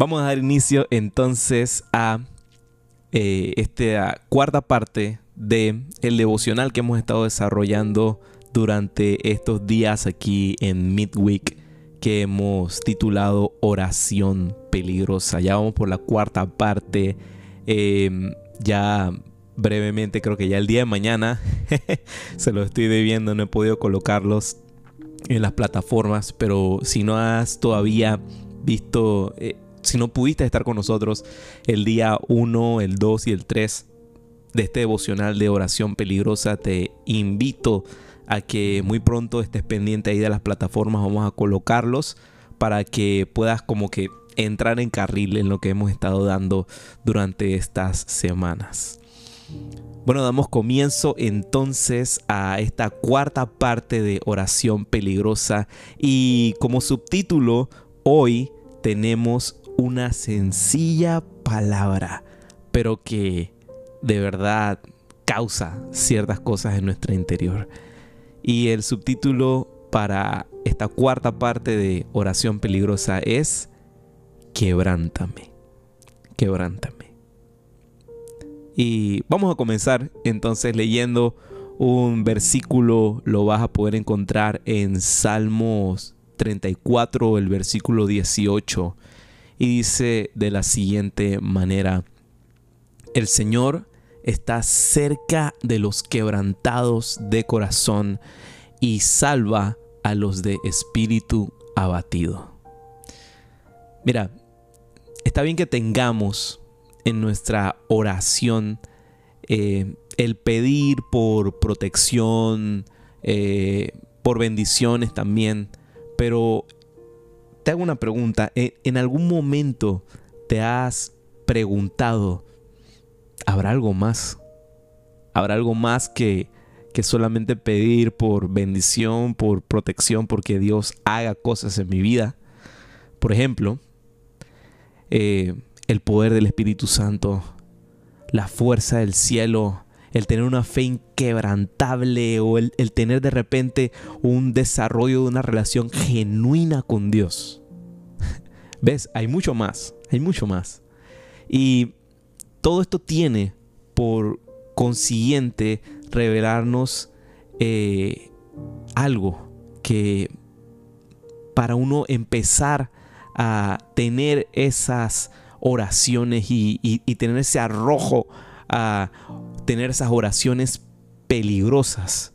Vamos a dar inicio entonces a eh, esta cuarta parte de devocional que hemos estado desarrollando durante estos días aquí en Midweek que hemos titulado Oración Peligrosa. Ya vamos por la cuarta parte. Em, ya brevemente, creo que ya el día de mañana se lo estoy debiendo, no he podido colocarlos en las plataformas, pero si no has todavía visto, eh, si no pudiste estar con nosotros el día 1, el 2 y el 3 de este devocional de oración peligrosa, te invito a que muy pronto estés pendiente ahí de las plataformas, vamos a colocarlos para que puedas como que entrar en carril en lo que hemos estado dando durante estas semanas. Bueno, damos comienzo entonces a esta cuarta parte de oración peligrosa y como subtítulo hoy tenemos una sencilla palabra, pero que de verdad causa ciertas cosas en nuestro interior. Y el subtítulo para esta cuarta parte de oración peligrosa es Quebrántame. Quebrántame. Y vamos a comenzar entonces leyendo un versículo, lo vas a poder encontrar en Salmos 34, el versículo 18, y dice de la siguiente manera, el Señor está cerca de los quebrantados de corazón y salva a los de espíritu abatido. Mira, está bien que tengamos en nuestra oración eh, el pedir por protección, eh, por bendiciones también, pero te hago una pregunta, ¿en algún momento te has preguntado, ¿habrá algo más? ¿Habrá algo más que, que solamente pedir por bendición, por protección, porque Dios haga cosas en mi vida? Por ejemplo, eh, el poder del Espíritu Santo, la fuerza del cielo, el tener una fe inquebrantable o el, el, tener de repente un desarrollo de una relación genuina con Dios. ¿Ves? Hay mucho más, hay mucho más. Y todo esto tiene por consiguiente revelarnos eh, algo que para uno empezar a tener esas oraciones y, tener ese arrojo a tener esas oraciones peligrosas,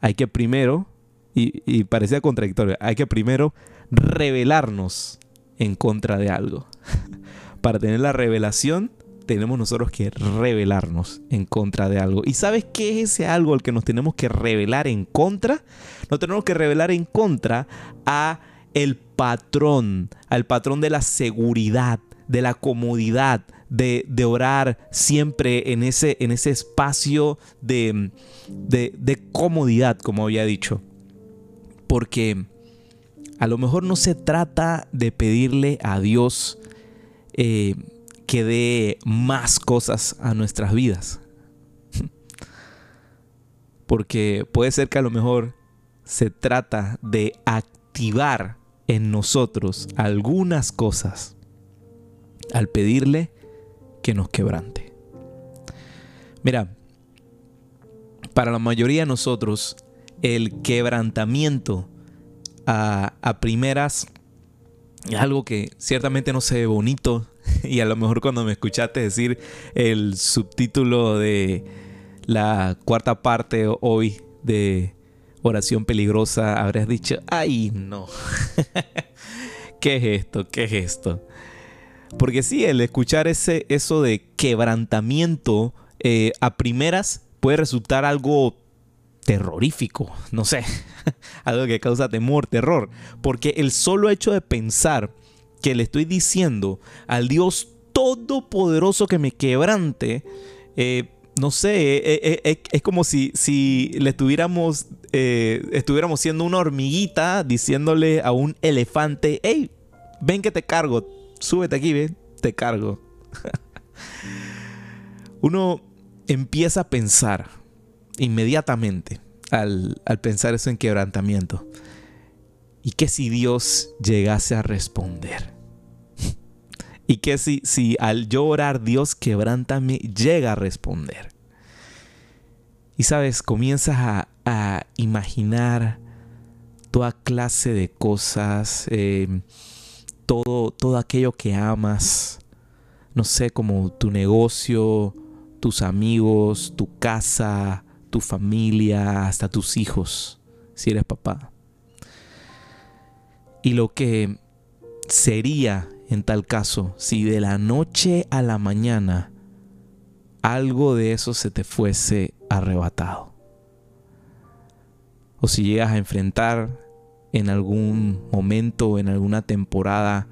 hay que primero, y, y parecía contradictorio, hay que primero revelarnos en contra de algo. Para tener la revelación tenemos nosotros que rebelarnos en contra de algo. ¿Y sabes qué es ese algo al que nos tenemos que revelar en contra? Nos tenemos que revelar en contra a el patrón, al patrón de la seguridad, de la comodidad, de, orar siempre en ese, en ese espacio de, de, comodidad, como había dicho. Porque a lo mejor no se trata de pedirle a Dios eh, que dé más cosas a nuestras vidas. Porque puede ser que a lo mejor se trata de activar en nosotros algunas cosas al pedirle que nos quebrante. Mira, para la mayoría de nosotros el quebrantamiento a, a primeras es algo que ciertamente no se ve bonito, y a lo mejor cuando me escuchaste decir el subtítulo de la cuarta parte hoy de oración peligrosa, habrías dicho, ay no, ¿qué es esto? ¿Qué es esto? Porque sí, el escuchar ese, eso de quebrantamiento eh, a primeras puede resultar algo terrorífico, no sé, algo que causa temor, terror, porque el solo hecho de pensar que le estoy diciendo al Dios todopoderoso que me quebrante, eh, no sé, eh, es como si, si le estuviéramos, estuviéramos siendo una hormiguita diciéndole a un elefante, hey, ven que te cargo, súbete aquí, ven, te cargo. Uno empieza a pensar inmediatamente al, al pensar eso en quebrantamiento. ¿Y qué si Dios llegase a responder? ¿Y qué si, si al yo orar Dios quebrántame llega a responder? Y sabes, comienzas a, a imaginar toda clase de cosas, eh, todo, todo aquello que amas, no sé, como tu negocio, tus amigos, tu casa, tu familia, hasta tus hijos, si eres papá. Y lo que sería en tal caso si de la noche a la mañana algo de eso se te fuese arrebatado. O si llegas a enfrentar en algún momento, en alguna temporada,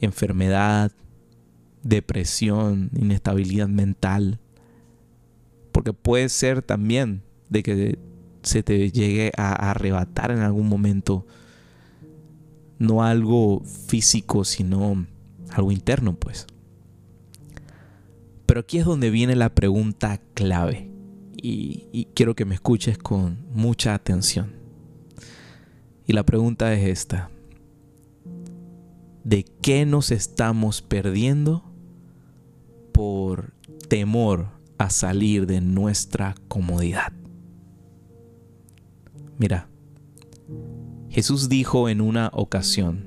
enfermedad, depresión, inestabilidad mental. Porque puede ser también de que se te llegue a arrebatar en algún momento no algo físico, sino algo interno, pues. Pero aquí es donde viene la pregunta clave y, y, quiero que me escuches con mucha atención. Y la pregunta es esta. ¿De qué nos estamos perdiendo por temor a salir de nuestra comodidad? Mira, Jesús dijo en una ocasión,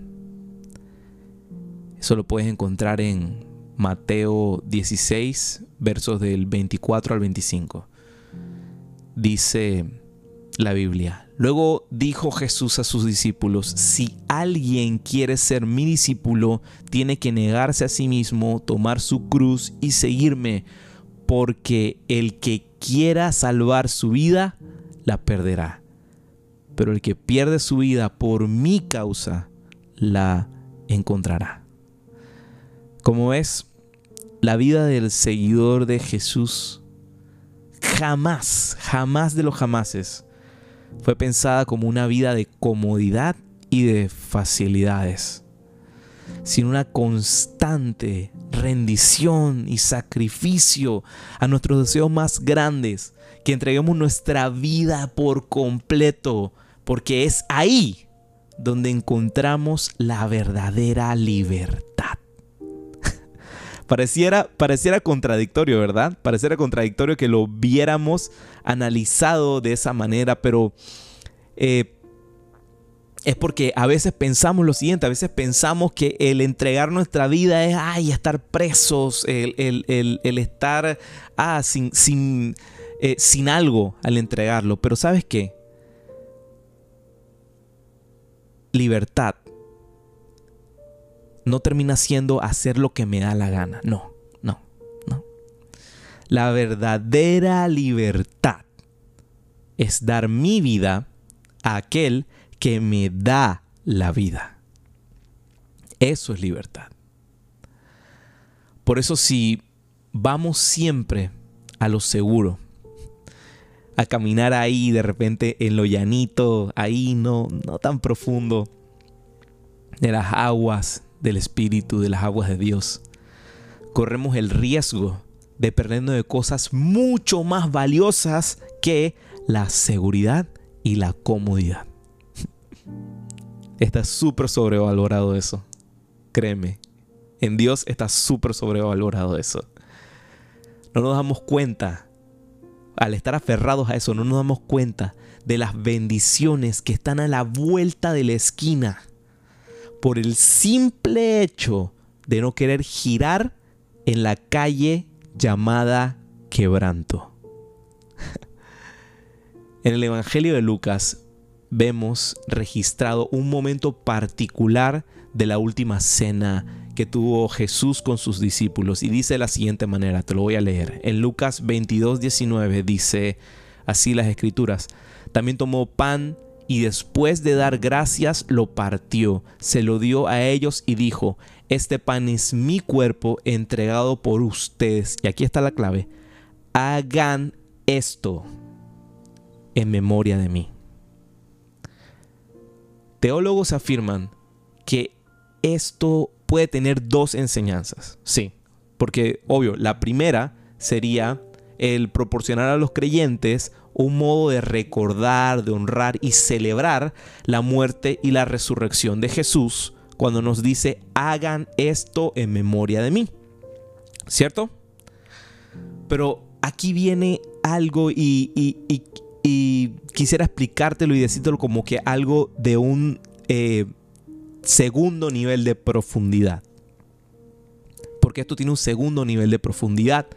eso lo puedes encontrar en Mateo 16, versos del 24 al 25. Dice la Biblia, luego dijo Jesús a sus discípulos, si alguien quiere ser mi discípulo, tiene que negarse a sí mismo, tomar su cruz y seguirme, porque el que quiera salvar su vida, la perderá pero el que pierde su vida por mi causa, la encontrará. Como ves, la vida del seguidor de Jesús jamás, jamás de los jamases fue pensada como una vida de comodidad y de facilidades, sino una constante rendición y sacrificio a nuestros deseos más grandes, que entreguemos nuestra vida por completo porque es ahí donde encontramos la verdadera libertad. Pareciera, pareciera contradictorio, ¿verdad? Pareciera contradictorio que lo viéramos analizado de esa manera, pero eh, es porque a veces pensamos lo siguiente, a veces pensamos que el entregar nuestra vida es, ay, estar presos, el, estar ah, sin, sin, eh, sin algo al entregarlo, pero ¿sabes qué? libertad no termina siendo hacer lo que me da la gana. No, no, no. La verdadera libertad es dar mi vida a aquel que me da la vida. Eso es libertad. Por eso si vamos siempre a lo seguro, a caminar ahí de repente en lo llanito, ahí no, no tan profundo, de las aguas del Espíritu, de las aguas de Dios. Corremos el riesgo de perdernos de cosas mucho más valiosas que la seguridad y la comodidad. Está súper sobrevalorado eso. Créeme. En Dios está súper sobrevalorado eso. No nos damos cuenta al estar aferrados a eso, no nos damos cuenta de las bendiciones que están a la vuelta de la esquina por el simple hecho de no querer girar en la calle llamada quebranto. en el Evangelio de Lucas vemos registrado un momento particular de la última cena que tuvo Jesús con sus discípulos y dice de la siguiente manera, te lo voy a leer. En Lucas 22, 19 dice así las escrituras, también tomó pan y después de dar gracias lo partió, se lo dio a ellos y dijo, este pan es mi cuerpo entregado por ustedes. Y aquí está la clave, hagan esto en memoria de mí. Teólogos afirman que esto puede tener dos enseñanzas. Sí, porque obvio, la primera sería el proporcionar a los creyentes un modo de recordar, de honrar y celebrar la muerte y la resurrección de Jesús cuando nos dice, hagan esto en memoria de mí. ¿Cierto? Pero aquí viene algo y, quisiera explicártelo y decírtelo como que algo de un eh, segundo nivel de profundidad. Porque esto tiene un segundo nivel de profundidad.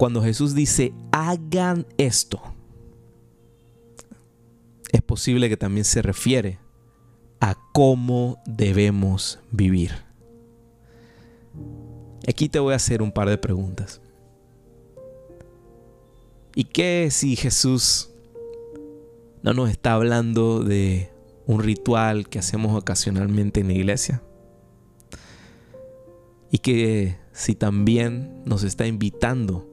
Cuando Jesús dice, hagan esto, es posible que también se refiere a cómo debemos vivir. Aquí te voy a hacer un par de preguntas. ¿Y qué si Jesús no nos está hablando de un ritual que hacemos ocasionalmente en la iglesia? Y que si también nos está invitando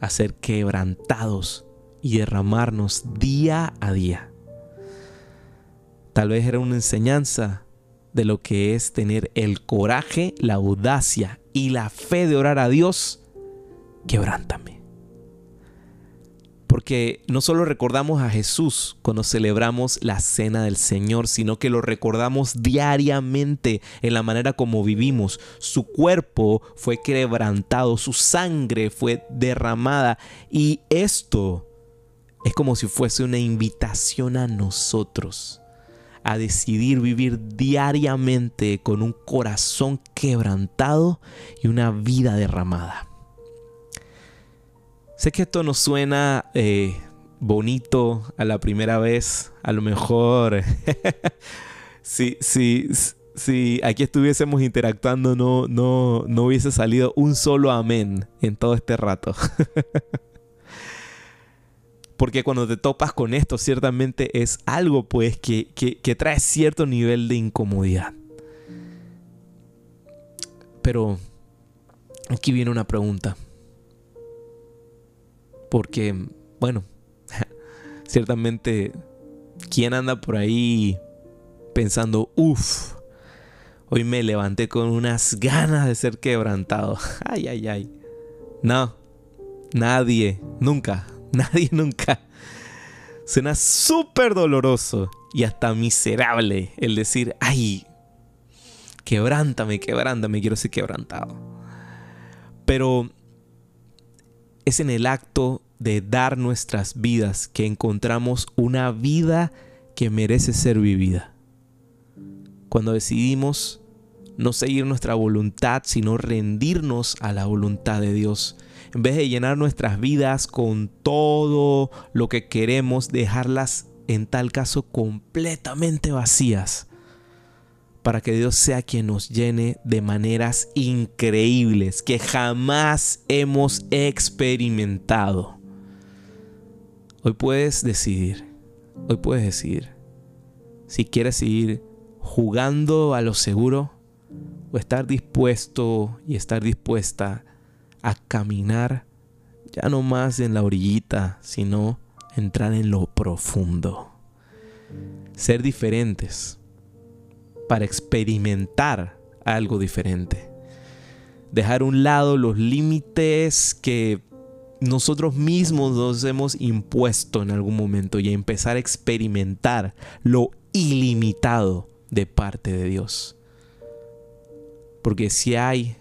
a ser quebrantados y derramarnos día a día. Tal vez era una enseñanza de lo que es tener el coraje, la audacia y la fe de orar a Dios. Quebrántame. Porque no solo recordamos a Jesús cuando celebramos la cena del Señor, sino que lo recordamos diariamente en la manera como vivimos. Su cuerpo fue quebrantado, su sangre fue derramada y esto es como si fuese una invitación a nosotros a decidir vivir diariamente con un corazón quebrantado y una vida derramada. Sé que esto nos suena eh, bonito a la primera vez. A lo mejor, si aquí estuviésemos interactuando, no, no, no hubiese salido un solo amén en todo este rato. Porque cuando te topas con esto, ciertamente es algo pues que, que trae cierto nivel de incomodidad. Pero aquí viene una pregunta. Porque, bueno, ciertamente, ¿quién anda por ahí pensando, uff, hoy me levanté con unas ganas de ser quebrantado? Ay, ay, ay. No, nadie, nunca, nadie nunca. Suena súper doloroso y hasta miserable el decir, ay, quebrántame, quebrántame, quiero ser quebrantado. Pero es en el acto de dar nuestras vidas que encontramos una vida que merece ser vivida. Cuando decidimos no seguir nuestra voluntad, sino rendirnos a la voluntad de Dios. En vez de llenar nuestras vidas con todo lo que queremos, dejarlas en tal caso completamente vacías para que Dios sea quien nos llene de maneras increíbles que jamás hemos experimentado. Hoy puedes decidir, hoy puedes decidir si quieres seguir jugando a lo seguro o estar dispuesto y estar dispuesta a caminar ya no más en la orillita, sino entrar en lo profundo. Ser diferentes para experimentar algo diferente. Dejar a un lado los límites que nosotros mismos nos hemos impuesto en algún momento y empezar a experimentar lo ilimitado de parte de Dios. Porque si hay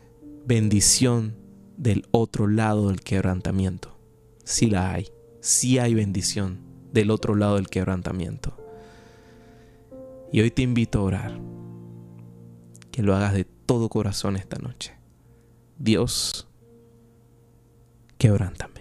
bendición del otro lado del quebrantamiento, si la hay, si hay bendición del otro lado del quebrantamiento. Y hoy te invito a orar que lo hagas de todo corazón esta noche. Dios, quebrántame.